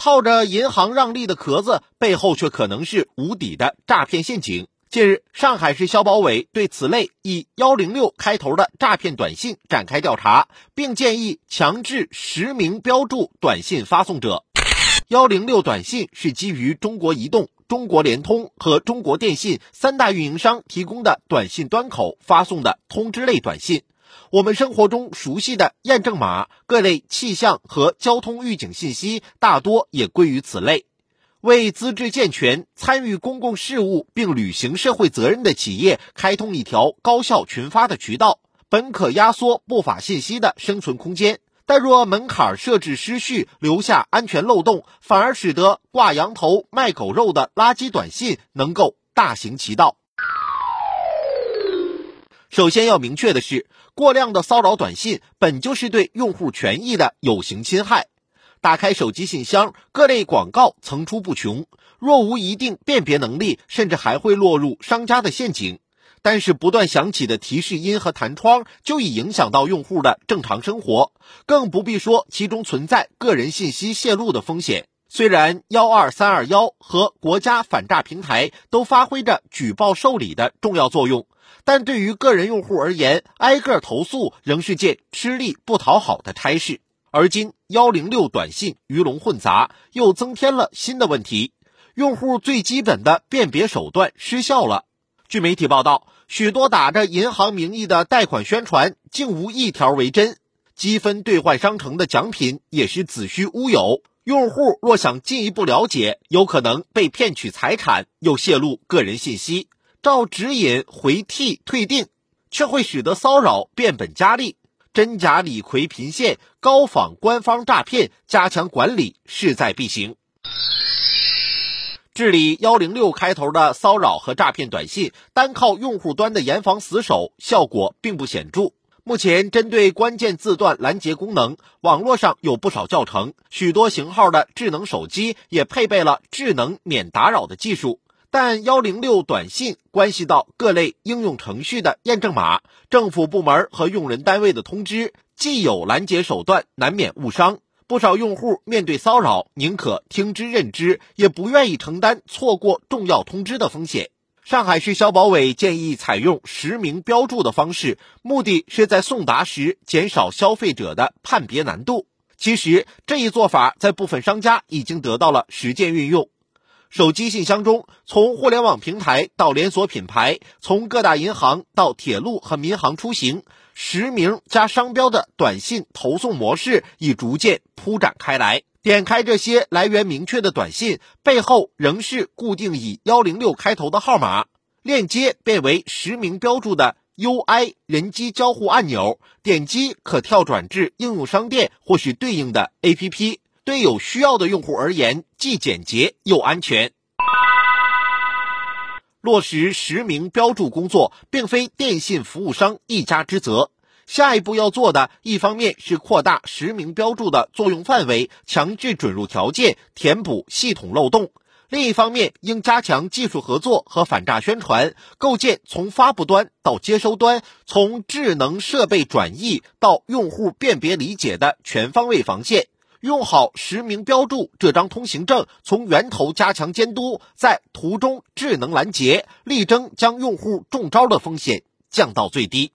套着银行让利的壳子，背后却可能是无底的诈骗陷阱。近日，上海市消保委对此类以幺零六开头的诈骗短信展开调查，并建议强制实名标注短信发送者。幺零六短信是基于中国移动、中国联通和中国电信三大运营商提供的短信端口发送的通知类短信。我们生活中熟悉的验证码、各类气象和交通预警信息，大多也归于此类。为资质健全、参与公共事务并履行社会责任的企业开通一条高效群发的渠道，本可压缩不法信息的生存空间。但若门槛设置失序，留下安全漏洞，反而使得挂羊头卖狗肉的垃圾短信能够大行其道。首先要明确的是，过量的骚扰短信本就是对用户权益的有形侵害。打开手机信箱，各类广告层出不穷，若无一定辨别能力，甚至还会落入商家的陷阱。但是不断响起的提示音和弹窗就已影响到用户的正常生活，更不必说其中存在个人信息泄露的风险。虽然幺二三二幺和国家反诈平台都发挥着举报受理的重要作用，但对于个人用户而言，挨个投诉仍是件吃力不讨好的差事。而今幺零六短信鱼龙混杂，又增添了新的问题，用户最基本的辨别手段失效了。据媒体报道，许多打着银行名义的贷款宣传竟无一条为真，积分兑换商城的奖品也是子虚乌有。用户若想进一步了解，有可能被骗取财产，又泄露个人信息，照指引回替退订，却会使得骚扰变本加厉。真假李逵频现，高仿官方诈骗，加强管理势在必行。治理幺零六开头的骚扰和诈骗短信，单靠用户端的严防死守，效果并不显著。目前，针对关键字段拦截功能，网络上有不少教程，许多型号的智能手机也配备了智能免打扰的技术。但幺零六短信关系到各类应用程序的验证码、政府部门和用人单位的通知，既有拦截手段，难免误伤。不少用户面对骚扰，宁可听之任之，也不愿意承担错过重要通知的风险。上海市消保委建议采用实名标注的方式，目的是在送达时减少消费者的判别难度。其实，这一做法在部分商家已经得到了实践运用。手机信箱中，从互联网平台到连锁品牌，从各大银行到铁路和民航出行，实名加商标的短信投送模式已逐渐铺展开来。点开这些来源明确的短信，背后仍是固定以幺零六开头的号码，链接变为实名标注的 UI 人机交互按钮，点击可跳转至应用商店或是对应的 APP。对有需要的用户而言，既简洁又安全。落实实名标注工作，并非电信服务商一家之责。下一步要做的，一方面是扩大实名标注的作用范围，强制准入条件，填补系统漏洞；另一方面，应加强技术合作和反诈宣传，构建从发布端到接收端，从智能设备转移到用户辨别理解的全方位防线。用好实名标注这张通行证，从源头加强监督，在途中智能拦截，力争将用户中招的风险降到最低。